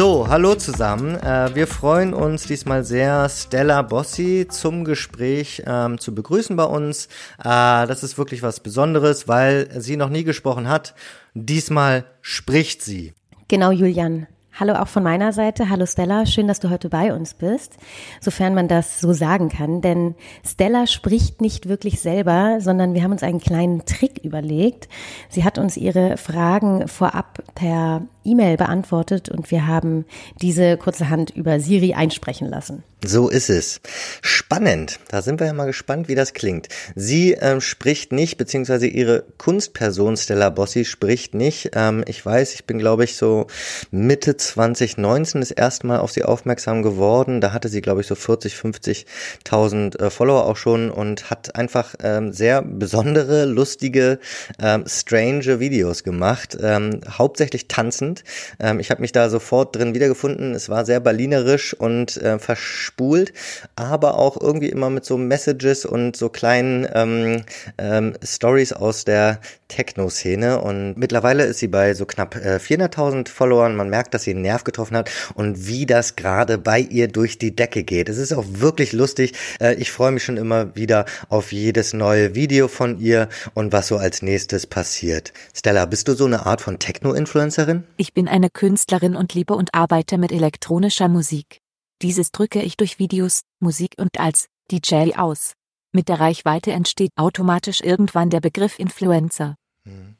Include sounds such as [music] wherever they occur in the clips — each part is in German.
So, hallo zusammen. Äh, wir freuen uns diesmal sehr, Stella Bossi zum Gespräch ähm, zu begrüßen bei uns. Äh, das ist wirklich was Besonderes, weil sie noch nie gesprochen hat. Diesmal spricht sie. Genau, Julian. Hallo auch von meiner Seite. Hallo Stella, schön, dass du heute bei uns bist, sofern man das so sagen kann. Denn Stella spricht nicht wirklich selber, sondern wir haben uns einen kleinen Trick überlegt. Sie hat uns ihre Fragen vorab per E-Mail beantwortet und wir haben diese kurzerhand über Siri einsprechen lassen. So ist es. Spannend. Da sind wir ja mal gespannt, wie das klingt. Sie ähm, spricht nicht, beziehungsweise ihre Kunstperson Stella Bossi spricht nicht. Ähm, ich weiß, ich bin, glaube ich, so Mitte 2019 das erste Mal auf sie aufmerksam geworden. Da hatte sie, glaube ich, so 40, 50.000 äh, Follower auch schon und hat einfach ähm, sehr besondere, lustige, ähm, strange Videos gemacht. Ähm, hauptsächlich tanzend. Ähm, ich habe mich da sofort drin wiedergefunden. Es war sehr berlinerisch und äh, verspult, aber auch irgendwie immer mit so Messages und so kleinen ähm, ähm, Stories aus der Techno-Szene. Und mittlerweile ist sie bei so knapp äh, 400.000 Followern. Man merkt, dass sie einen Nerv getroffen hat und wie das gerade bei ihr durch die Decke geht. Es ist auch wirklich lustig. Äh, ich freue mich schon immer wieder auf jedes neue Video von ihr und was so als nächstes passiert. Stella, bist du so eine Art von Techno-Influencerin? Ich bin eine Künstlerin und liebe und arbeite mit elektronischer Musik. Dieses drücke ich durch Videos, Musik und als DJ aus. Mit der Reichweite entsteht automatisch irgendwann der Begriff Influencer. Mhm.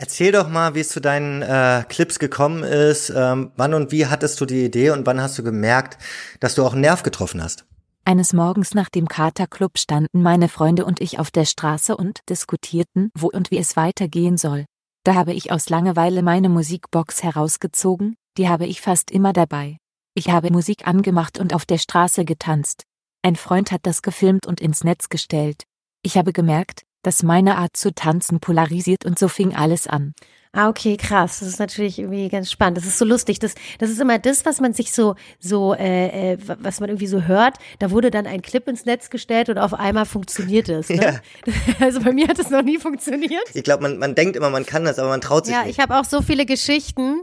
Erzähl doch mal, wie es zu deinen äh, Clips gekommen ist. Ähm, wann und wie hattest du die Idee und wann hast du gemerkt, dass du auch einen Nerv getroffen hast? Eines Morgens nach dem Katerclub standen meine Freunde und ich auf der Straße und diskutierten, wo und wie es weitergehen soll. Da habe ich aus Langeweile meine Musikbox herausgezogen, die habe ich fast immer dabei. Ich habe Musik angemacht und auf der Straße getanzt. Ein Freund hat das gefilmt und ins Netz gestellt. Ich habe gemerkt, dass meine Art zu tanzen polarisiert und so fing alles an. Ah, okay, krass. Das ist natürlich irgendwie ganz spannend. Das ist so lustig. Das, das ist immer das, was man sich so, so, äh, äh was man irgendwie so hört. Da wurde dann ein Clip ins Netz gestellt und auf einmal funktioniert es. Ne? Ja. [laughs] Also bei mir hat es noch nie funktioniert. Ich glaube, man, man denkt immer, man kann das, aber man traut sich ja, nicht. Ja, ich habe auch so viele Geschichten,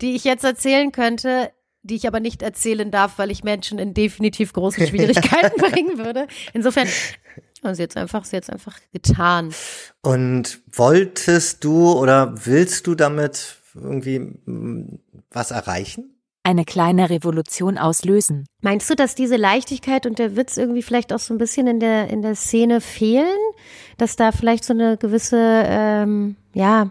die ich jetzt erzählen könnte die ich aber nicht erzählen darf, weil ich Menschen in definitiv große Schwierigkeiten [laughs] bringen würde. Insofern haben sie jetzt einfach, sie jetzt einfach getan. Und wolltest du oder willst du damit irgendwie mm, was erreichen? Eine kleine Revolution auslösen. Meinst du, dass diese Leichtigkeit und der Witz irgendwie vielleicht auch so ein bisschen in der in der Szene fehlen, dass da vielleicht so eine gewisse ähm, ja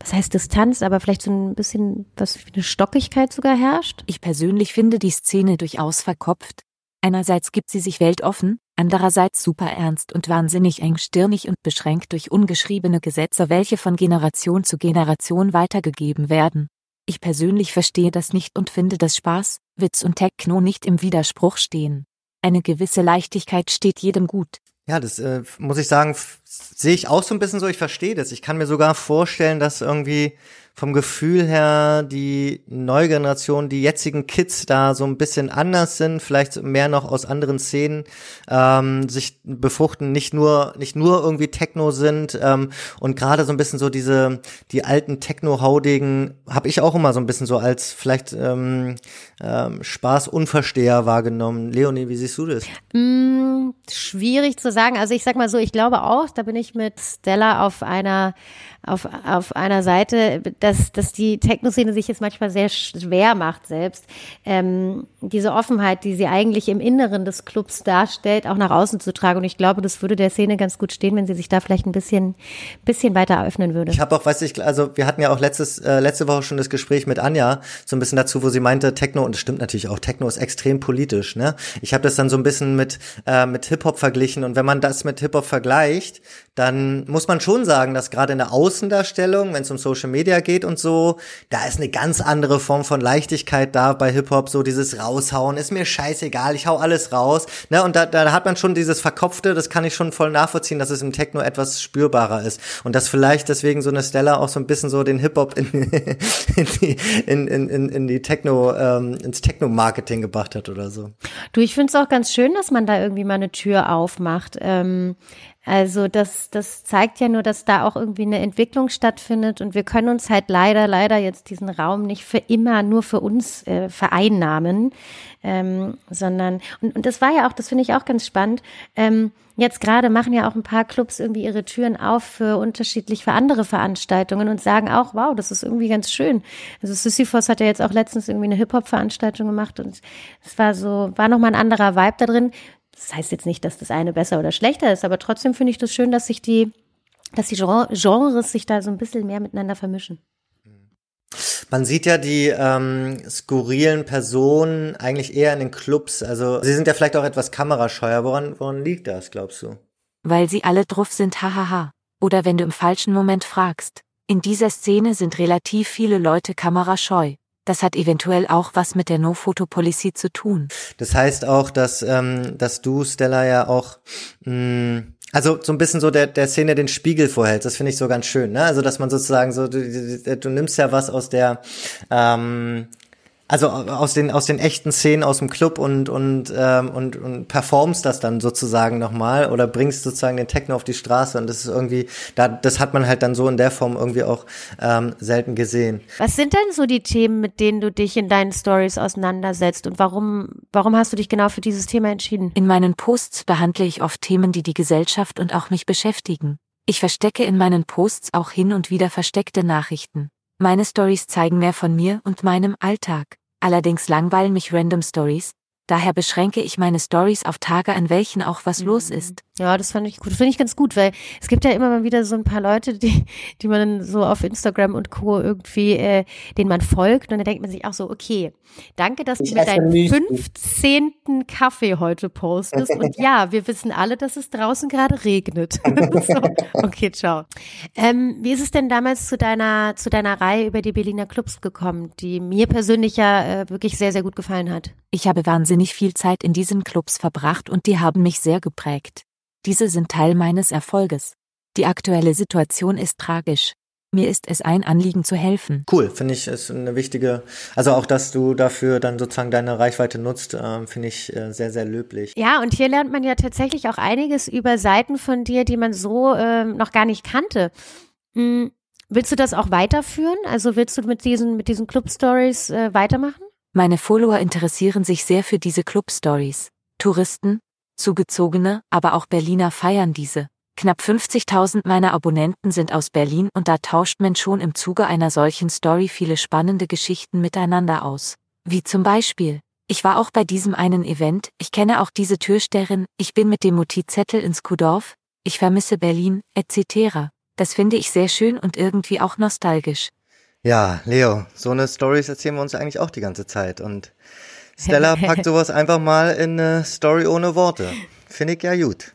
was heißt Distanz, aber vielleicht so ein bisschen was wie eine Stockigkeit sogar herrscht? Ich persönlich finde die Szene durchaus verkopft. Einerseits gibt sie sich weltoffen, andererseits super ernst und wahnsinnig engstirnig und beschränkt durch ungeschriebene Gesetze, welche von Generation zu Generation weitergegeben werden. Ich persönlich verstehe das nicht und finde, dass Spaß, Witz und Techno nicht im Widerspruch stehen. Eine gewisse Leichtigkeit steht jedem gut. Ja, das äh, muss ich sagen, sehe ich auch so ein bisschen so, ich verstehe das. Ich kann mir sogar vorstellen, dass irgendwie vom Gefühl her die neue Generation, die jetzigen Kids da so ein bisschen anders sind, vielleicht mehr noch aus anderen Szenen ähm, sich befruchten, nicht nur nicht nur irgendwie Techno sind ähm, und gerade so ein bisschen so diese die alten Techno-Haudigen habe ich auch immer so ein bisschen so als vielleicht ähm, ähm, Spaß-Unversteher wahrgenommen. Leonie, wie siehst du das? Mm, schwierig zu sagen. Also ich sag mal so, ich glaube auch, da bin ich mit Stella auf einer auf, auf einer Seite, dass, dass die Techno-Szene sich jetzt manchmal sehr schwer macht selbst, ähm, diese Offenheit, die sie eigentlich im Inneren des Clubs darstellt, auch nach außen zu tragen. Und ich glaube, das würde der Szene ganz gut stehen, wenn sie sich da vielleicht ein bisschen, bisschen weiter öffnen würde. Ich habe auch, weiß ich, also wir hatten ja auch letztes, äh, letzte Woche schon das Gespräch mit Anja, so ein bisschen dazu, wo sie meinte, Techno, und es stimmt natürlich auch, Techno ist extrem politisch, ne? Ich habe das dann so ein bisschen mit, äh, mit Hip-Hop verglichen und wenn man das mit Hip-Hop vergleicht, dann muss man schon sagen, dass gerade in der Aus Außendarstellung, wenn es um Social Media geht und so, da ist eine ganz andere Form von Leichtigkeit da bei Hip-Hop, so dieses Raushauen, ist mir scheißegal, ich hau alles raus. Ne? Und da, da hat man schon dieses Verkopfte, das kann ich schon voll nachvollziehen, dass es im Techno etwas spürbarer ist. Und dass vielleicht deswegen so eine Stella auch so ein bisschen so den Hip-Hop in, [laughs] in, die, in, in, in die Techno, ähm, ins Techno-Marketing gebracht hat oder so. Du, ich finde es auch ganz schön, dass man da irgendwie mal eine Tür aufmacht. Ähm, also das, das zeigt ja nur, dass da auch irgendwie eine Entwicklung stattfindet und wir können uns halt leider, leider jetzt diesen Raum nicht für immer nur für uns äh, vereinnahmen, ähm, sondern und, und das war ja auch, das finde ich auch ganz spannend. Ähm, jetzt gerade machen ja auch ein paar Clubs irgendwie ihre Türen auf für unterschiedlich für andere Veranstaltungen und sagen auch, wow, das ist irgendwie ganz schön. Also Sisyphos hat ja jetzt auch letztens irgendwie eine Hip-Hop-Veranstaltung gemacht und es war so, war nochmal ein anderer Vibe da drin. Das heißt jetzt nicht, dass das eine besser oder schlechter ist, aber trotzdem finde ich das schön, dass sich die, dass die Genres sich da so ein bisschen mehr miteinander vermischen. Man sieht ja die ähm, skurrilen Personen eigentlich eher in den Clubs. Also sie sind ja vielleicht auch etwas kamerascheuer. Woran, woran liegt das, glaubst du? Weil sie alle drauf sind, hahaha. Oder wenn du im falschen Moment fragst. In dieser Szene sind relativ viele Leute kamerascheu. Das hat eventuell auch was mit der No-Photo-Policy zu tun. Das heißt auch, dass, ähm, dass du, Stella, ja auch mh, mm, also so ein bisschen so der, der Szene den Spiegel vorhältst, das finde ich so ganz schön, ne? Also dass man sozusagen so, du, du, du nimmst ja was aus der ähm, also aus den aus den echten Szenen aus dem Club und und ähm, und und performst das dann sozusagen nochmal oder bringst sozusagen den Techno auf die Straße und das ist irgendwie da das hat man halt dann so in der Form irgendwie auch ähm, selten gesehen. Was sind denn so die Themen, mit denen du dich in deinen Stories auseinandersetzt und warum warum hast du dich genau für dieses Thema entschieden? In meinen Posts behandle ich oft Themen, die die Gesellschaft und auch mich beschäftigen. Ich verstecke in meinen Posts auch hin und wieder versteckte Nachrichten. Meine Stories zeigen mehr von mir und meinem Alltag. Allerdings langweilen mich Random Stories, Daher beschränke ich meine Stories auf Tage, an welchen auch was los mhm. ist. Ja, das fand ich gut. Finde ich ganz gut, weil es gibt ja immer mal wieder so ein paar Leute, die, die man so auf Instagram und Co. irgendwie, äh, denen man folgt. Und dann denkt man sich auch so, okay, danke, dass ich du mit deinem 15. Kaffee heute postest. Und ja, wir wissen alle, dass es draußen gerade regnet. [laughs] so, okay, ciao. Ähm, wie ist es denn damals zu deiner, zu deiner Reihe über die Berliner Clubs gekommen, die mir persönlich ja äh, wirklich sehr, sehr gut gefallen hat? Ich habe wahnsinnig viel Zeit in diesen Clubs verbracht und die haben mich sehr geprägt. Diese sind Teil meines Erfolges. Die aktuelle Situation ist tragisch. Mir ist es ein Anliegen zu helfen. Cool, finde ich, ist eine wichtige, also auch, dass du dafür dann sozusagen deine Reichweite nutzt, äh, finde ich äh, sehr, sehr löblich. Ja, und hier lernt man ja tatsächlich auch einiges über Seiten von dir, die man so äh, noch gar nicht kannte. Hm, willst du das auch weiterführen? Also willst du mit diesen, mit diesen Club Stories äh, weitermachen? Meine Follower interessieren sich sehr für diese Club-Stories. Touristen, Zugezogene, aber auch Berliner feiern diese. Knapp 50.000 meiner Abonnenten sind aus Berlin und da tauscht man schon im Zuge einer solchen Story viele spannende Geschichten miteinander aus. Wie zum Beispiel, ich war auch bei diesem einen Event, ich kenne auch diese Türsterin, ich bin mit dem Motivzettel ins Kuhdorf, ich vermisse Berlin, etc. Das finde ich sehr schön und irgendwie auch nostalgisch. Ja, Leo, so eine Stories erzählen wir uns eigentlich auch die ganze Zeit. Und Stella packt [laughs] sowas einfach mal in eine Story ohne Worte. Finde ich ja gut.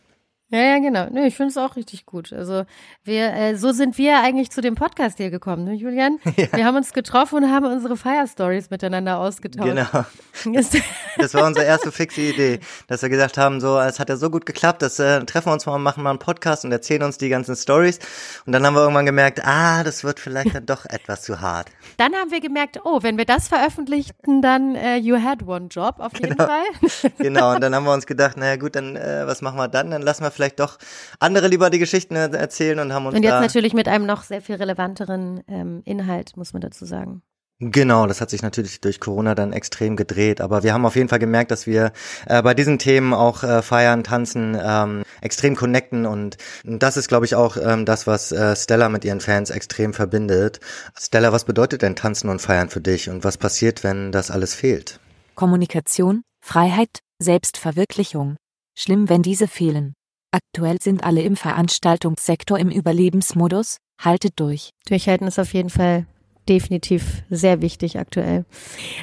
Ja, ja, genau. Nö, ich finde es auch richtig gut. Also wir, äh, so sind wir eigentlich zu dem Podcast hier gekommen, ne, Julian? [laughs] Ja. Wir haben uns getroffen und haben unsere Fire Stories miteinander ausgetauscht. Genau. [laughs] das war unsere erste fixe Idee, dass wir gesagt haben, so, es hat ja so gut geklappt, dass äh, treffen wir uns mal, machen mal einen Podcast und erzählen uns die ganzen Stories. Und dann haben wir irgendwann gemerkt, ah, das wird vielleicht dann doch etwas zu hart. Dann haben wir gemerkt, oh, wenn wir das veröffentlichten, dann uh, you had one job auf jeden genau. Fall. genau. Und dann haben wir uns gedacht, naja gut, dann äh, was machen wir dann? Dann lassen wir vielleicht vielleicht doch andere lieber die Geschichten erzählen und haben uns. Und jetzt natürlich mit einem noch sehr viel relevanteren ähm, Inhalt, muss man dazu sagen. Genau, das hat sich natürlich durch Corona dann extrem gedreht, aber wir haben auf jeden Fall gemerkt, dass wir äh, bei diesen Themen auch äh, feiern, tanzen, ähm, extrem connecten und das ist, glaube ich, auch ähm, das, was äh, Stella mit ihren Fans extrem verbindet. Stella, was bedeutet denn tanzen und feiern für dich und was passiert, wenn das alles fehlt? Kommunikation, Freiheit, Selbstverwirklichung. Schlimm, wenn diese fehlen. Aktuell sind alle im Veranstaltungssektor im Überlebensmodus. Haltet durch. Durchhalten ist auf jeden Fall definitiv sehr wichtig aktuell.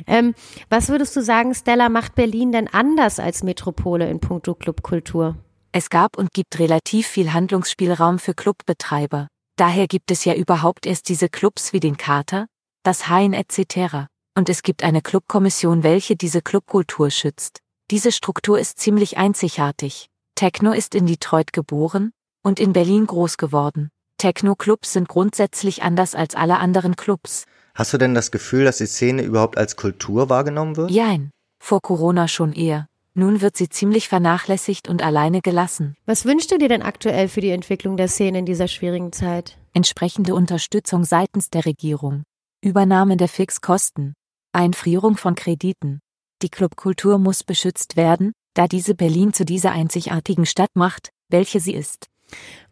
Ähm, was würdest du sagen, Stella, macht Berlin denn anders als Metropole in puncto Clubkultur? Es gab und gibt relativ viel Handlungsspielraum für Clubbetreiber. Daher gibt es ja überhaupt erst diese Clubs wie den Kater, das Hain etc. Und es gibt eine Clubkommission, welche diese Clubkultur schützt. Diese Struktur ist ziemlich einzigartig. Techno ist in Detroit geboren und in Berlin groß geworden. Techno-Clubs sind grundsätzlich anders als alle anderen Clubs. Hast du denn das Gefühl, dass die Szene überhaupt als Kultur wahrgenommen wird? Jein. Vor Corona schon eher. Nun wird sie ziemlich vernachlässigt und alleine gelassen. Was wünschst du dir denn aktuell für die Entwicklung der Szene in dieser schwierigen Zeit? Entsprechende Unterstützung seitens der Regierung. Übernahme der Fixkosten. Einfrierung von Krediten. Die Clubkultur muss beschützt werden, da diese Berlin zu dieser einzigartigen Stadt macht, welche sie ist.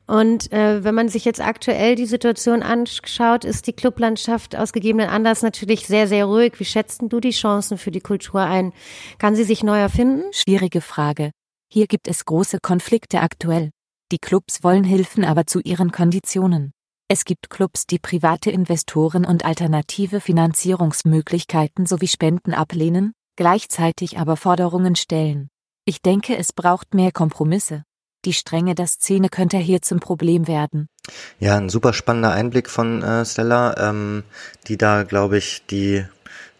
Und äh, wenn man sich jetzt aktuell die Situation anschaut, ist die Clublandschaft aus gegebenen Anlass natürlich sehr, sehr ruhig. Wie schätzt du die Chancen für die Kultur ein? Kann sie sich neu erfinden? Schwierige Frage. Hier gibt es große Konflikte aktuell. Die Clubs wollen Hilfen aber zu ihren Konditionen. Es gibt Clubs, die private Investoren und alternative Finanzierungsmöglichkeiten sowie Spenden ablehnen, gleichzeitig aber Forderungen stellen. Ich denke, es braucht mehr Kompromisse. Die Strenge der Szene könnte hier zum Problem werden. Ja, ein super spannender Einblick von äh, Stella, ähm, die da, glaube ich, die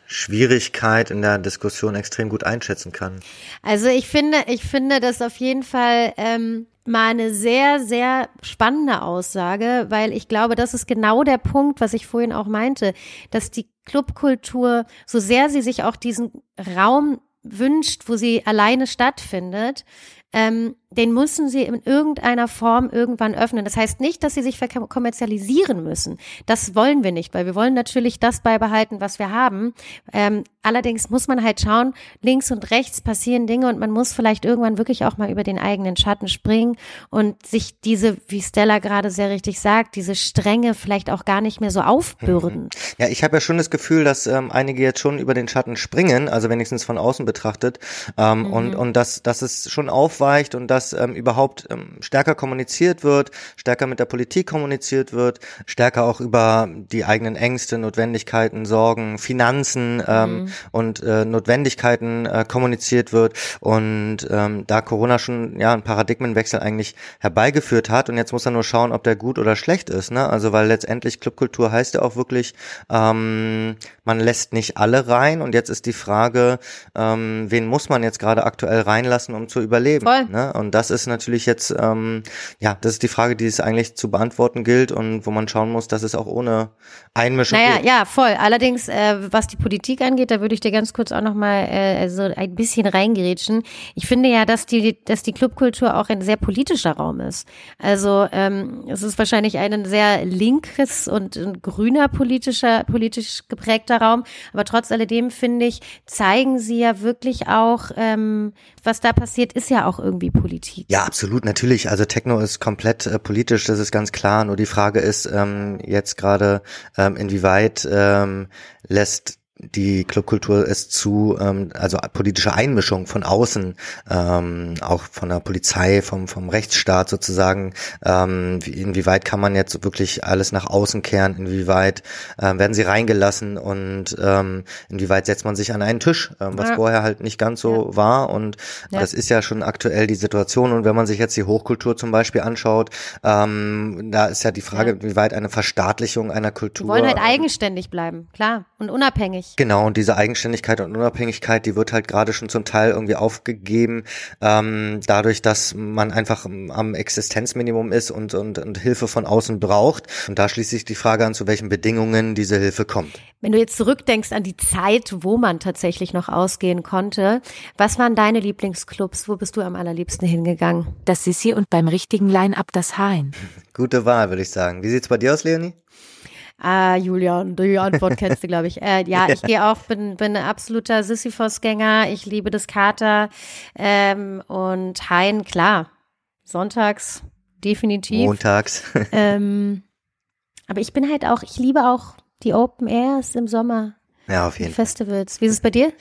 Schwierigkeit in der Diskussion extrem gut einschätzen kann. Also ich finde, ich finde das auf jeden Fall ähm, mal eine sehr, sehr spannende Aussage, weil ich glaube, das ist genau der Punkt, was ich vorhin auch meinte, dass die Clubkultur, so sehr sie sich auch diesen Raum wünscht, wo sie alleine stattfindet, ähm, den müssen sie in irgendeiner Form irgendwann öffnen. Das heißt nicht, dass sie sich kommerzialisieren müssen. Das wollen wir nicht, weil wir wollen natürlich das beibehalten, was wir haben. Ähm, allerdings muss man halt schauen, links und rechts passieren Dinge und man muss vielleicht irgendwann wirklich auch mal über den eigenen Schatten springen und sich diese, wie Stella gerade sehr richtig sagt, diese Stränge vielleicht auch gar nicht mehr so aufbürden. [laughs] Ja, ich habe ja schon das Gefühl, dass ähm, einige jetzt schon über den Schatten springen, also wenigstens von außen betrachtet, ähm, mhm. und, und dass, dass es schon aufweicht und dass ähm, überhaupt ähm, stärker kommuniziert wird, stärker mit der Politik kommuniziert wird, stärker auch über die eigenen Ängste, Notwendigkeiten, Sorgen, Finanzen ähm, mhm. und äh, Notwendigkeiten äh, kommuniziert wird und ähm, da Corona schon ja einen Paradigmenwechsel eigentlich herbeigeführt hat und jetzt muss er nur schauen, ob der gut oder schlecht ist, ne? Also weil letztendlich Clubkultur heißt ja auch wirklich, ähm, man lässt nicht alle rein und jetzt ist die Frage, ähm, wen muss man jetzt gerade aktuell reinlassen, um zu überleben? Voll. Ne? Und das ist natürlich jetzt, ähm, ja, das ist die Frage, die es eigentlich zu beantworten gilt und wo man schauen muss, dass es auch ohne Einmischung naja, geht. ja, voll. Allerdings, äh, was die Politik angeht, da würde ich dir ganz kurz auch nochmal äh, so ein bisschen reingerätschen. Ich finde ja, dass die, dass die Clubkultur auch ein sehr politischer Raum ist. Also ähm, es ist wahrscheinlich ein sehr linkes und ein grüner politischer, politisch geprägter Raum, aber trotz alledem finde ich, zeigen sie ja wirklich auch, ähm, was da passiert, ist ja auch irgendwie Politik. Ja, absolut, natürlich. Also Techno ist komplett äh, politisch, das ist ganz klar. Nur die Frage ist ähm, jetzt gerade, ähm, inwieweit ähm, lässt die Clubkultur es zu, ähm, also politische Einmischung von außen, ähm, auch von der Polizei, vom, vom Rechtsstaat sozusagen, ähm, wie, inwieweit kann man jetzt wirklich alles nach außen kehren, inwieweit ähm, werden sie reingelassen und ähm, inwieweit setzt man sich an einen Tisch, ähm, was ja. vorher halt nicht ganz so ja. war und ja. das ist ja schon aktuell die Situation und wenn man sich jetzt die Hochkultur zum Beispiel anschaut, ähm, da ist ja die Frage, inwieweit eine Verstaatlichung einer Kultur. Wir wollen halt eigenständig bleiben, klar, und unabhängig. Genau, und diese Eigenständigkeit und Unabhängigkeit, die wird halt gerade schon zum Teil irgendwie aufgegeben, ähm, dadurch, dass man einfach am Existenzminimum ist und, und, und Hilfe von außen braucht. Und da schließt sich die Frage an, zu welchen Bedingungen diese Hilfe kommt. Wenn du jetzt zurückdenkst an die Zeit, wo man tatsächlich noch ausgehen konnte, was waren deine Lieblingsclubs? Wo bist du am allerliebsten hingegangen? Das Sissi und beim richtigen Line-Up das Hain. Gute Wahl, würde ich sagen. Wie sieht's bei dir aus, Leonie? Ah, Julian, die Antwort [laughs] kennst du, glaube ich. Äh, ja, ich gehe auch, bin, bin ein absoluter Sisyphos-Gänger. Ich liebe das Kater. Ähm, und Hein, klar. Sonntags, definitiv. Montags. ähm, aber ich bin halt auch, ich liebe auch die Open Airs im Sommer. Ja, auf jeden Fall. Festivals. Wie ist es bei dir?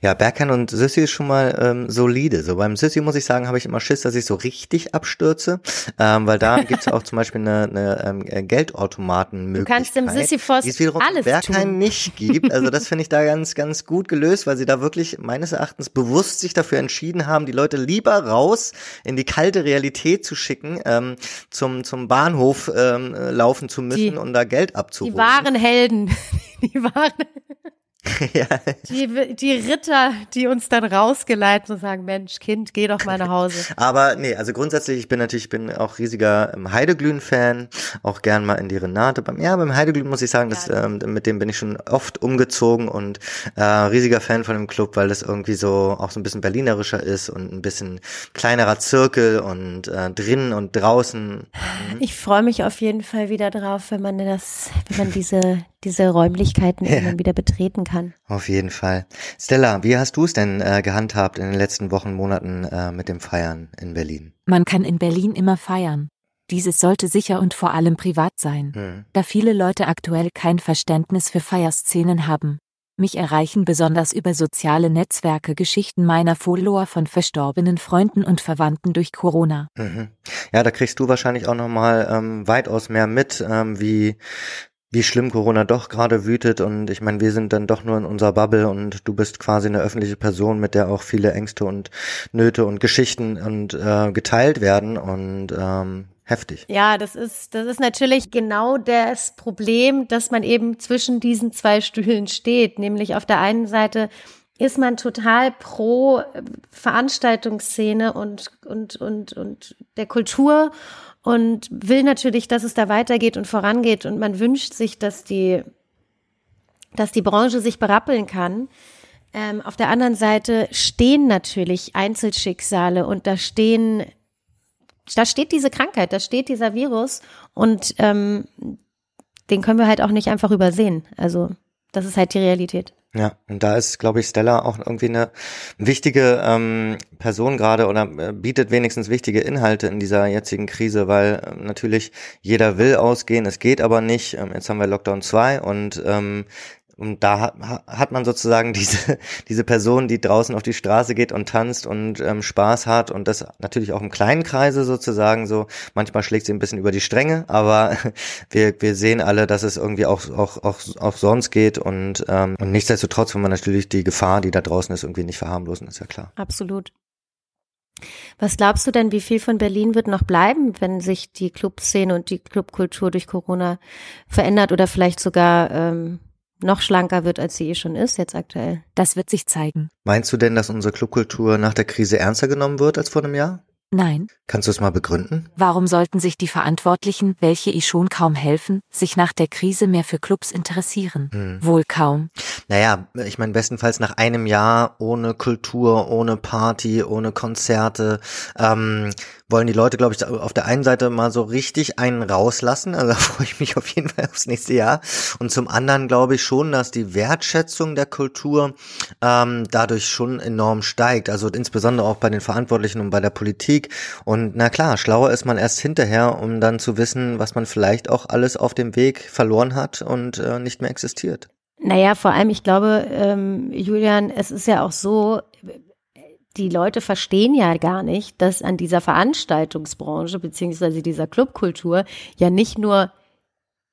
Ja, Berghain und Sissi ist schon mal ähm, solide. So beim Sissi muss ich sagen, habe ich immer Schiss, dass ich so richtig abstürze, ähm, weil da [laughs] gibt's auch zum Beispiel eine, eine ähm, äh, Geldautomatenmöglichkeit. Du kannst dem Sisyphos die es wiederum alles Berghain tun. nicht gibt. Also das [laughs] finde ich da ganz, ganz gut gelöst, weil sie da wirklich meines Erachtens bewusst sich dafür entschieden haben, die Leute lieber raus in die kalte Realität zu schicken, ähm, zum, zum Bahnhof ähm, laufen zu müssen die, und da Geld abzuholen. [laughs] Die wahren Helden. Die wahren [laughs] ja. Die, die Ritter, die uns dann rausgeleiten und sagen, Mensch, Kind, geh doch mal nach Hause. [laughs] Aber nee, also grundsätzlich, ich bin natürlich, ich bin auch riesiger ähm, Heideglühen-Fan, auch gern mal in die Renate. Beim, ja, beim Heideglühen muss ich sagen, ja, dass, ähm, mit dem bin ich schon oft umgezogen und äh, riesiger Fan von dem Club, weil das irgendwie so auch so ein bisschen berlinerischer ist und ein bisschen kleinerer Zirkel und äh, drinnen und draußen. Mhm. Ich freue mich auf jeden Fall wieder drauf, wenn man das, wenn man diese diese Räumlichkeiten [laughs] ja. irgendwann wieder betreten kann. Auf jeden Fall. Stella, wie hast du es denn äh, gehandhabt in den letzten Wochen, Monaten äh, mit dem Feiern in Berlin? Man kann in Berlin immer feiern. Dieses sollte sicher und vor allem privat sein, hm. da viele Leute aktuell kein Verständnis für Feierszenen haben. Mich erreichen besonders über soziale Netzwerke Geschichten meiner Follower von verstorbenen Freunden und Verwandten durch Corona. Mhm. Ja, da kriegst du wahrscheinlich auch nochmal ähm, weitaus mehr mit, ähm, wie wie schlimm Corona doch gerade wütet. Und ich meine, wir sind dann doch nur in unserer Bubble und du bist quasi eine öffentliche Person, mit der auch viele Ängste und Nöte und Geschichten und äh, geteilt werden. Und ähm, heftig. Ja, das ist das ist natürlich genau das Problem, dass man eben zwischen diesen zwei Stühlen steht, nämlich auf der einen Seite ist man total pro Veranstaltungsszene und und und und der Kultur und will natürlich, dass es da weitergeht und vorangeht und man wünscht sich, dass die, dass die Branche sich berappeln kann. Ähm, auf der anderen Seite stehen natürlich Einzelschicksale und da stehen, da steht diese Krankheit, da steht dieser Virus und ähm, den können wir halt auch nicht einfach übersehen. Also das ist halt die Realität. Ja, und da ist, glaube ich, Stella auch irgendwie eine wichtige ähm, Person gerade oder äh, bietet wenigstens wichtige Inhalte in dieser jetzigen Krise, weil äh, natürlich jeder will ausgehen, es geht aber nicht. Ähm, jetzt haben wir Lockdown 2 und ähm, und da hat, hat man sozusagen [laughs] diese, diese Person, die draußen auf die Straße geht und tanzt und ähm, Spaß hat und das natürlich auch im kleinen Kreise sozusagen so. Manchmal schlägt sie ein bisschen über die Stränge, aber [laughs] wir, wir sehen alle, dass es irgendwie auch, auch, auch, auch sonst geht und, ähm, und nichtsdestotrotz wenn man natürlich die Gefahr, die da draußen ist, irgendwie nicht verharmlosen, ist ja klar. Absolut. Was glaubst du denn, wie viel von Berlin wird noch bleiben, wenn sich die Clubszene und die Clubkultur durch Corona verändert oder vielleicht sogar ähm, noch schlanker wird, als sie eh schon ist, jetzt aktuell. Das wird sich zeigen. Meinst du denn, dass unsere Clubkultur nach der Krise ernster genommen wird als vor einem Jahr? Nein. Kannst du es mal begründen? Warum sollten sich die Verantwortlichen, welche ich schon kaum helfen, sich nach der Krise mehr für Clubs interessieren? Hm. Wohl kaum. Naja, ich meine, bestenfalls nach einem Jahr ohne Kultur, ohne Party, ohne Konzerte, ähm, wollen die Leute, glaube ich, auf der einen Seite mal so richtig einen rauslassen. Also [laughs] da freue ich mich auf jeden Fall aufs nächste Jahr. Und zum anderen glaube ich schon, dass die Wertschätzung der Kultur ähm, dadurch schon enorm steigt. Also insbesondere auch bei den Verantwortlichen und bei der Politik. Und na klar, schlauer ist man erst hinterher, um dann zu wissen, was man vielleicht auch alles auf dem Weg verloren hat und äh, nicht mehr existiert. Naja, vor allem, ich glaube, ähm, Julian, es ist ja auch so, die Leute verstehen ja gar nicht, dass an dieser Veranstaltungsbranche beziehungsweise dieser Clubkultur ja nicht nur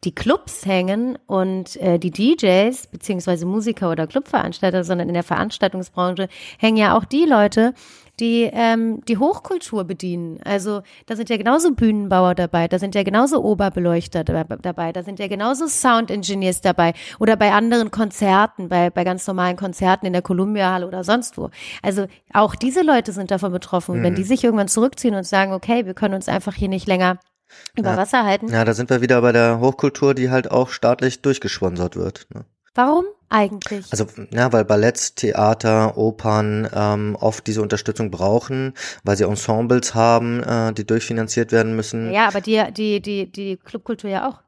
die Clubs hängen und äh, die DJs beziehungsweise Musiker oder Clubveranstalter, sondern in der Veranstaltungsbranche hängen ja auch die Leute, die ähm, die Hochkultur bedienen. Also da sind ja genauso Bühnenbauer dabei, da sind ja genauso Oberbeleuchter dabei, da sind ja genauso Sound Engineers dabei oder bei anderen Konzerten, bei, bei ganz normalen Konzerten in der Columbia Halle oder sonst wo. Also auch diese Leute sind davon betroffen. Mhm. Wenn die sich irgendwann zurückziehen und sagen, okay, wir können uns einfach hier nicht länger über ja. Wasser halten. Ja, da sind wir wieder bei der Hochkultur, die halt auch staatlich durchgesponsert wird. Ne? Warum eigentlich? Also, ja, weil Balletts, Theater, Opern ähm, oft diese Unterstützung brauchen, weil sie Ensembles haben, äh, die durchfinanziert werden müssen. Ja, aber die, die, die, die Clubkultur ja auch.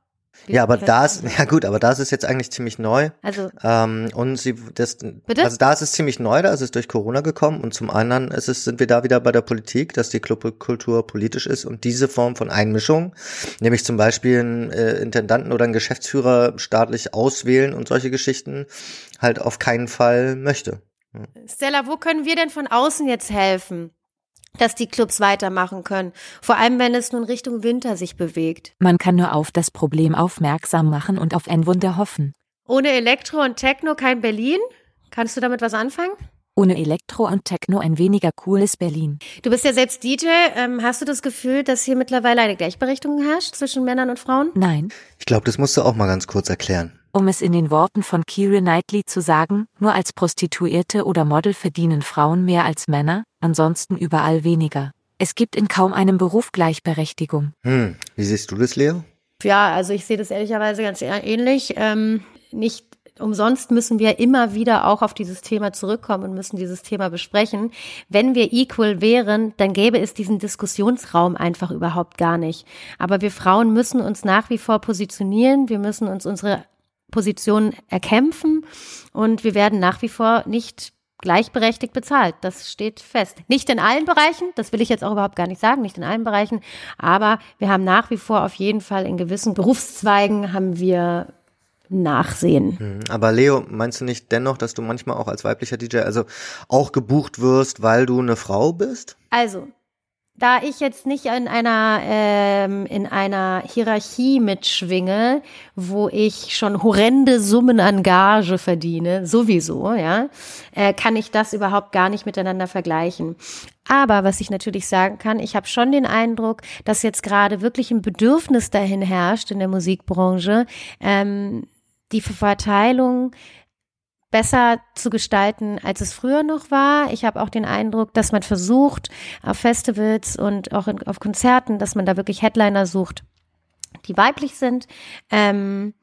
Ja, aber da ist, ja gut, aber da ist jetzt eigentlich ziemlich neu. Also. Ähm, und sie, das, Bitte? also da ist es ziemlich neu, da ist es durch Corona gekommen und zum anderen ist es, sind wir da wieder bei der Politik, dass die Clubkultur politisch ist und diese Form von Einmischung, nämlich zum Beispiel einen äh, Intendanten oder einen Geschäftsführer staatlich auswählen und solche Geschichten halt auf keinen Fall möchte. Stella, wo können wir denn von außen jetzt helfen? Dass die Clubs weitermachen können. Vor allem, wenn es nun Richtung Winter sich bewegt. Man kann nur auf das Problem aufmerksam machen und auf ein Wunder hoffen. Ohne Elektro und Techno kein Berlin? Kannst du damit was anfangen? Ohne Elektro und Techno ein weniger cooles Berlin. Du bist ja selbst DJ. Ähm, hast du das Gefühl, dass hier mittlerweile eine Gleichberechtigung herrscht zwischen Männern und Frauen? Nein. Ich glaube, das musst du auch mal ganz kurz erklären. Um es in den Worten von Keira Knightley zu sagen, nur als Prostituierte oder Model verdienen Frauen mehr als Männer, ansonsten überall weniger. Es gibt in kaum einem Beruf Gleichberechtigung. Hm, wie siehst du das, Leo? Ja, also ich sehe das ehrlicherweise ganz ähnlich. Ähm, nicht umsonst müssen wir immer wieder auch auf dieses Thema zurückkommen und müssen dieses Thema besprechen. Wenn wir equal wären, dann gäbe es diesen Diskussionsraum einfach überhaupt gar nicht. Aber wir Frauen müssen uns nach wie vor positionieren. Wir müssen uns unsere Position erkämpfen und wir werden nach wie vor nicht gleichberechtigt bezahlt. Das steht fest. Nicht in allen Bereichen, das will ich jetzt auch überhaupt gar nicht sagen, nicht in allen Bereichen, aber wir haben nach wie vor auf jeden Fall in gewissen Berufszweigen haben wir Nachsehen. Mhm. Aber Leo, meinst du nicht dennoch, dass du manchmal auch als weiblicher DJ also auch gebucht wirst, weil du eine Frau bist? Also, da ich jetzt nicht in einer ähm, in einer Hierarchie mitschwinge, wo ich schon horrende Summen an Gage verdiene, sowieso, ja, äh, kann ich das überhaupt gar nicht miteinander vergleichen. Aber was ich natürlich sagen kann, ich habe schon den Eindruck, dass jetzt gerade wirklich ein Bedürfnis dahin herrscht in der Musikbranche, ähm, die Verteilung besser zu gestalten, als es früher noch war. Ich habe auch den Eindruck, dass man versucht, auf Festivals und auch in, auf Konzerten, dass man da wirklich Headliner sucht, die weiblich sind. Ähm,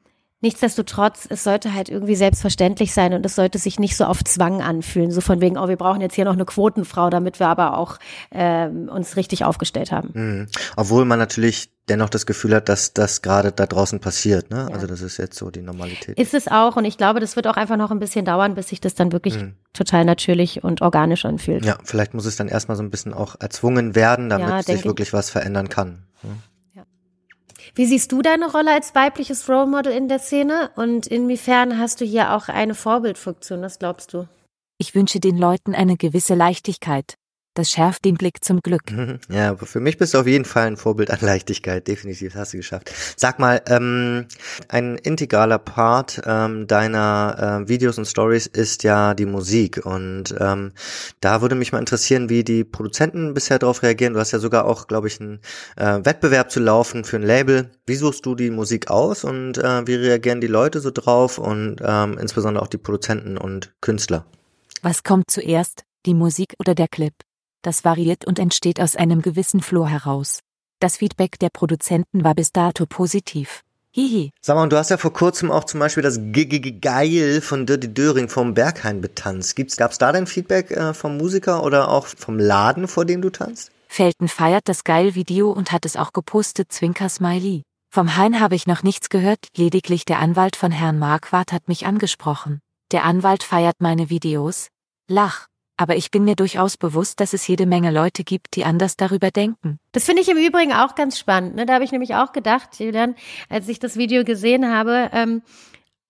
Nichtsdestotrotz, es sollte halt irgendwie selbstverständlich sein und es sollte sich nicht so auf Zwang anfühlen, so von wegen, oh, wir brauchen jetzt hier noch eine Quotenfrau, damit wir aber auch ähm, uns richtig aufgestellt haben. Mhm. Obwohl man natürlich dennoch das Gefühl hat, dass das gerade da draußen passiert. Ne? Ja. Also das ist jetzt so die Normalität. Ist es auch und ich glaube, das wird auch einfach noch ein bisschen dauern, bis sich das dann wirklich mhm. total natürlich und organisch anfühlt. Ja, vielleicht muss es dann erstmal so ein bisschen auch erzwungen werden, damit ja, sich wirklich was verändern kann. Ja. Wie siehst du deine Rolle als weibliches Role Model in der Szene und inwiefern hast du hier auch eine Vorbildfunktion? Was glaubst du? Ich wünsche den Leuten eine gewisse Leichtigkeit, das schärft den Blick zum Glück. [laughs] Ja, für mich bist du auf jeden Fall ein Vorbild an Leichtigkeit. Definitiv hast du geschafft. Sag mal, ähm, ein integraler Part ähm, deiner äh, Videos und Stories ist ja die Musik. Und ähm, da würde mich mal interessieren, wie die Produzenten bisher darauf reagieren. Du hast ja sogar auch, glaube ich, einen äh, Wettbewerb zu laufen für ein Label. Wie suchst du die Musik aus und äh, wie reagieren die Leute so drauf und ähm, insbesondere auch die Produzenten und Künstler? Was kommt zuerst, die Musik oder der Clip? Das variiert und entsteht aus einem gewissen Flow heraus. Das Feedback der Produzenten war bis dato positiv. Hihi. Sag mal, und du hast ja vor kurzem auch zum Beispiel das G -G -G Geil von Dirty Döring vom Berghain betanzt. Gibt's, gab's da denn Feedback äh, vom Musiker oder auch vom Laden, vor dem du tanzt? Felten feiert das Geil-Video und hat es auch gepostet, Zwinker Smiley. Vom Hein habe ich noch nichts gehört, lediglich der Anwalt von Herrn Marquardt hat mich angesprochen. Der Anwalt feiert meine Videos. Lach aber ich bin mir durchaus bewusst, dass es jede Menge Leute gibt, die anders darüber denken. Das finde ich im Übrigen auch ganz spannend. Ne? Da habe ich nämlich auch gedacht, Julian, als ich das Video gesehen habe, ähm,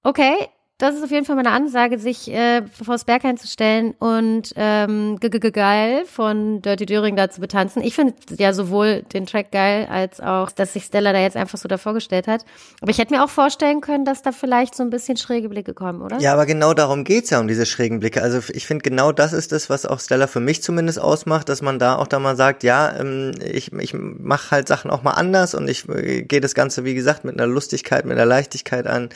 okay, das ist auf jeden Fall meine Ansage, sich äh, vor das Berg einzustellen und ähm, -g -g geil von Dirty Döring da zu betanzen. Ich finde ja sowohl den Track geil, als auch, dass sich Stella da jetzt einfach so davor gestellt hat. Aber ich hätte mir auch vorstellen können, dass da vielleicht so ein bisschen schräge Blicke kommen, oder? Ja, aber genau darum geht's ja, um diese schrägen Blicke. Also ich finde, genau das ist das, was auch Stella für mich zumindest ausmacht, dass man da auch da mal sagt, ja, ähm, ich, ich mache halt Sachen auch mal anders und ich äh, gehe das Ganze, wie gesagt, mit einer Lustigkeit, mit einer Leichtigkeit an.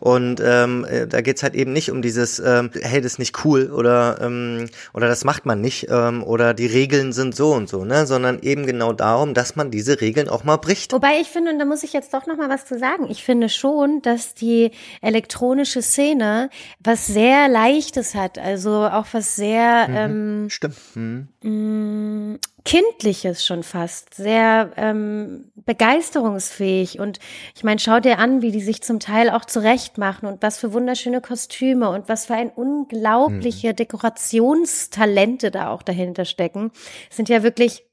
Und ähm, äh, da geht's halt eben nicht um dieses, ähm, hey, das ist nicht cool oder ähm, oder das macht man nicht ähm, oder die Regeln sind so und so, ne, sondern eben genau darum, dass man diese Regeln auch mal bricht. Wobei ich finde, und da muss ich jetzt doch noch mal was zu sagen. Ich finde schon, dass die elektronische Szene was sehr Leichtes hat, also auch was sehr mhm, ähm, stimmt. Mhm. Mm, Kindliches schon fast, sehr ähm, begeisterungsfähig. Und ich meine, schau dir an, wie die sich zum Teil auch zurecht machen und was für wunderschöne Kostüme und was für ein unglaubliche mhm. Dekorationstalente da auch dahinter stecken. Es sind ja wirklich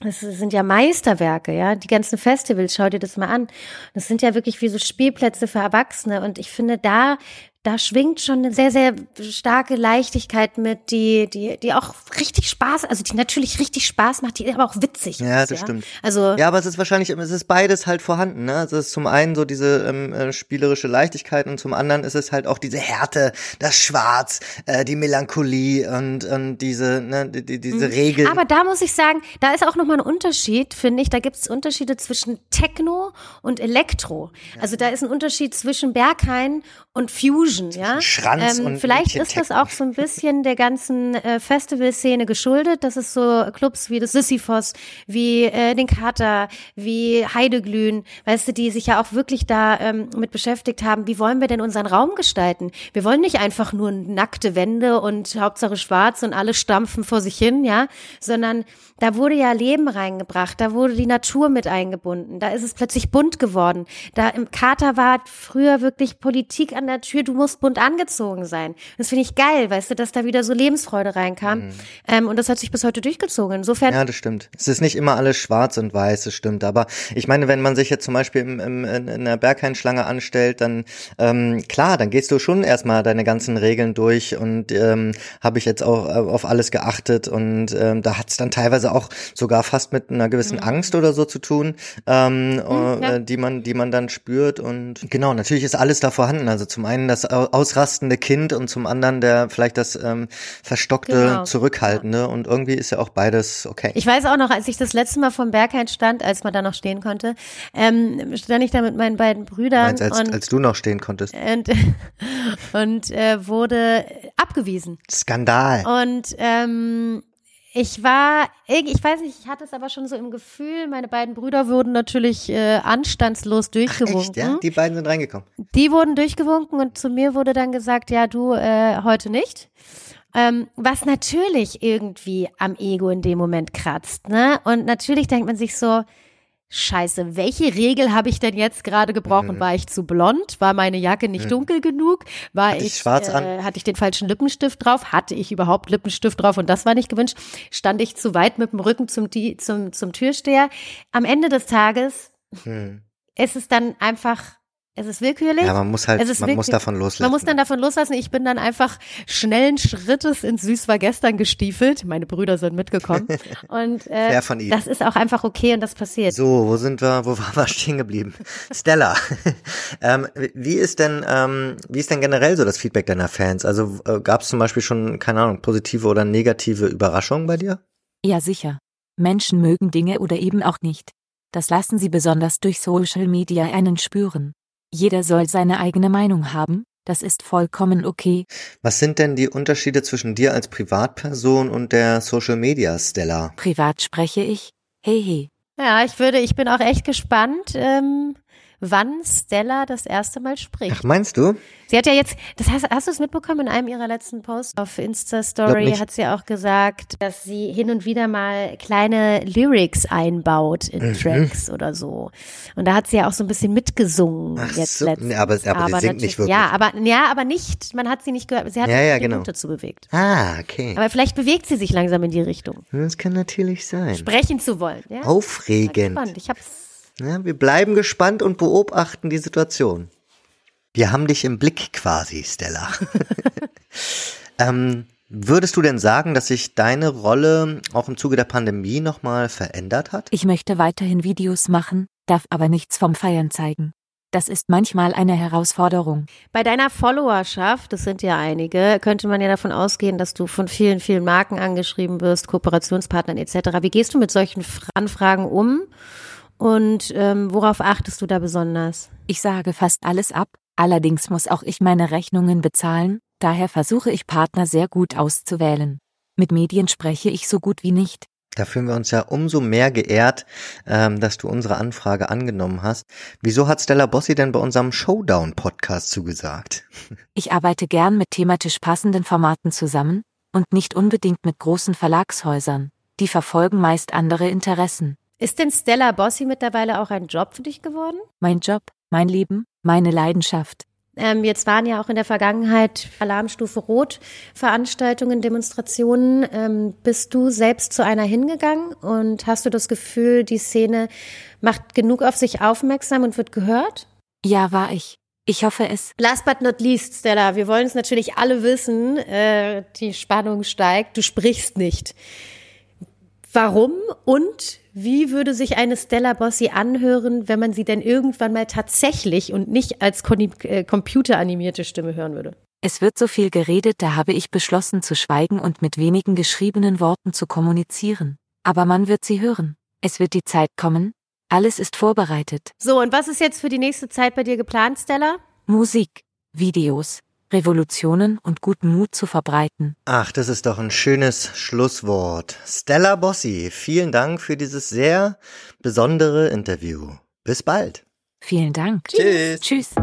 das sind ja Meisterwerke, ja. Die ganzen Festivals, schau dir das mal an. Das sind ja wirklich wie so Spielplätze für Erwachsene. Und ich finde, da da schwingt schon eine sehr, sehr starke Leichtigkeit mit, die, die, die auch richtig Spaß, also die natürlich richtig Spaß macht, die aber auch witzig ja, ist. Das ja, das stimmt. Also, ja, aber es ist wahrscheinlich, es ist beides halt vorhanden, ne? Also es ist zum einen so diese ähm, äh, spielerische Leichtigkeit und zum anderen ist es halt auch diese Härte, das Schwarz, äh, die Melancholie und, und diese, ne, die, die, diese mhm. Regeln. Aber da muss ich sagen, da ist auch nochmal ein Unterschied, finde ich. Da gibt es Unterschiede zwischen Techno und Elektro. Ja. Also da ist ein Unterschied zwischen Berghain und Fusion, ja. Schranz ähm, und vielleicht ist das auch so ein bisschen der ganzen äh, Festivalszene geschuldet, dass es so Clubs wie das Sisyphos, wie äh, den Kater, wie Heideglühen, weißt du, die sich ja auch wirklich da ähm, mit beschäftigt haben, wie wollen wir denn unseren Raum gestalten? Wir wollen nicht einfach nur nackte Wände und Hauptsache schwarz und alle stampfen vor sich hin, ja, sondern da wurde ja Leben reingebracht, da wurde die Natur mit eingebunden, da ist es plötzlich bunt geworden. Da im Kater war früher wirklich Politik an der Tür, du musst bunt angezogen sein. Das finde ich geil, weißt du, dass da wieder so Lebensfreude reinkam. Mhm. Ähm, und das hat sich bis heute durchgezogen. Insofern. Ja, das stimmt. Es ist nicht immer alles schwarz und weiß, das stimmt. Aber ich meine, wenn man sich jetzt zum Beispiel im, im, in einer Berghainschlange anstellt, dann ähm, klar, dann gehst du schon erstmal deine ganzen Regeln durch und ähm, habe ich jetzt auch äh, auf alles geachtet und ähm, da hat es dann teilweise teilweise auch sogar fast mit einer gewissen mhm. Angst oder so zu tun, ähm, mhm, ja. Äh, die man, die man dann spürt. Und genau, natürlich ist alles da vorhanden. Also zum einen das ausrastende Kind und zum anderen der vielleicht das ähm, verstockte, genau. zurückhaltende. Ja. Und irgendwie ist ja auch beides okay. Ich weiß auch noch, als ich das letzte Mal vom Berghain stand, als man da noch stehen konnte, ähm, stand ich da mit meinen beiden Brüdern. Meinst, als, und, als du noch stehen konntest. Und, [laughs] und äh, wurde abgewiesen. Skandal. Und ähm, ich war, ich weiß nicht, ich hatte es aber schon so im Gefühl, meine beiden Brüder wurden natürlich äh, anstandslos durchgewunken. Ach echt, ja? Die beiden sind reingekommen. Die wurden durchgewunken und zu mir wurde dann gesagt, ja, du äh, heute nicht. Ähm, was natürlich irgendwie am Ego in dem Moment kratzt, ne? Und natürlich denkt man sich so, Scheiße, welche Regel habe ich denn jetzt gerade gebrochen? Mhm. War ich zu blond? War meine Jacke nicht mhm. dunkel genug? War hatte ich, schwarz äh, an? hatte ich den falschen Lippenstift drauf? Hatte ich überhaupt Lippenstift drauf und das war nicht gewünscht? Stand ich zu weit mit dem Rücken zum, zum, zum Türsteher? Am Ende des Tages mhm. ist es dann einfach es ist willkürlich. Ja, man muss halt, man muss davon loslassen. Man muss dann davon loslassen. Ich bin dann einfach schnellen Schrittes ins Süß war gestern gestiefelt. Meine Brüder sind mitgekommen. [laughs] Und äh, von Ihnen. das ist auch einfach okay und das passiert. So, wo sind wir, wo waren wir stehen geblieben? [laughs] Stella, [laughs] ähm, wie ist denn, ähm, wie ist denn generell so das Feedback deiner Fans? Also äh, gab es zum Beispiel schon, keine Ahnung, positive oder negative Überraschungen bei dir? Ja, sicher. Menschen mögen Dinge oder eben auch nicht. Das lassen sie besonders durch Social Media einen spüren. Jeder soll seine eigene Meinung haben, das ist vollkommen okay. Was sind denn die Unterschiede zwischen dir als Privatperson und der Social Media Stella? Privat spreche ich. Hey, hey. Ja, ich würde, ich bin auch echt gespannt, ähm, wann Stella das erste Mal spricht. Ach, meinst du? Sie hat ja jetzt, das heißt, hast du es mitbekommen in einem ihrer letzten Posts auf Insta-Story, hat sie auch gesagt, dass sie hin und wieder mal kleine Lyrics einbaut in mhm. Tracks oder so. Und da hat sie ja auch so ein bisschen mitgesungen Ach jetzt so, letztens. aber, aber, aber sie singt nicht wirklich. Ja, aber, ja, aber nicht, man hat sie nicht gehört, sie hat ja, ja, genau. Mund dazu bewegt. Ah, okay. Aber vielleicht bewegt sie sich langsam in die Richtung. Das kann natürlich sein. Sprechen zu wollen. Ja? Aufregend. Ich hab's ja, wir bleiben gespannt und beobachten die Situation. Wir haben dich im Blick quasi, Stella. [laughs] ähm, würdest du denn sagen, dass sich deine Rolle auch im Zuge der Pandemie nochmal verändert hat? Ich möchte weiterhin Videos machen, darf aber nichts vom Feiern zeigen. Das ist manchmal eine Herausforderung. Bei deiner Followerschaft, das sind ja einige, könnte man ja davon ausgehen, dass du von vielen, vielen Marken angeschrieben wirst, Kooperationspartnern etc. Wie gehst du mit solchen Anfragen um? Und ähm, worauf achtest du da besonders? Ich sage fast alles ab, allerdings muss auch ich meine Rechnungen bezahlen, daher versuche ich Partner sehr gut auszuwählen. Mit Medien spreche ich so gut wie nicht. Da fühlen wir uns ja umso mehr geehrt, ähm, dass du unsere Anfrage angenommen hast. Wieso hat Stella Bossi denn bei unserem Showdown-Podcast zugesagt? [laughs] Ich arbeite gern mit thematisch passenden Formaten zusammen und nicht unbedingt mit großen Verlagshäusern. die verfolgen meist andere Interessen. Ist denn Stella Bossi mittlerweile auch ein Job für dich geworden? Mein Job, mein Leben, meine Leidenschaft. Ähm, jetzt waren ja auch in der Vergangenheit Alarmstufe Rot Veranstaltungen, Demonstrationen. Ähm, bist du selbst zu einer hingegangen und hast du das Gefühl, die Szene macht genug auf sich aufmerksam und wird gehört? Ja, war ich. Ich hoffe es. Last but not least, Stella, wir wollen es natürlich alle wissen. Äh, die Spannung steigt. Du sprichst nicht. Warum und wie würde sich eine Stella Bossi anhören, wenn man sie denn irgendwann mal tatsächlich und nicht als äh, computeranimierte Stimme hören würde? Es wird so viel geredet, da habe ich beschlossen zu schweigen und mit wenigen geschriebenen Worten zu kommunizieren. Aber man wird sie hören. Es wird die Zeit kommen. Alles ist vorbereitet. So, und was ist jetzt für die nächste Zeit bei dir geplant, Stella? Musik, Videos, Revolutionen und guten Mut zu verbreiten. Ach, das ist doch ein schönes Schlusswort. Stella Bossi, vielen Dank für dieses sehr besondere Interview. Bis bald. Vielen Dank. Tschüss. Tschüss.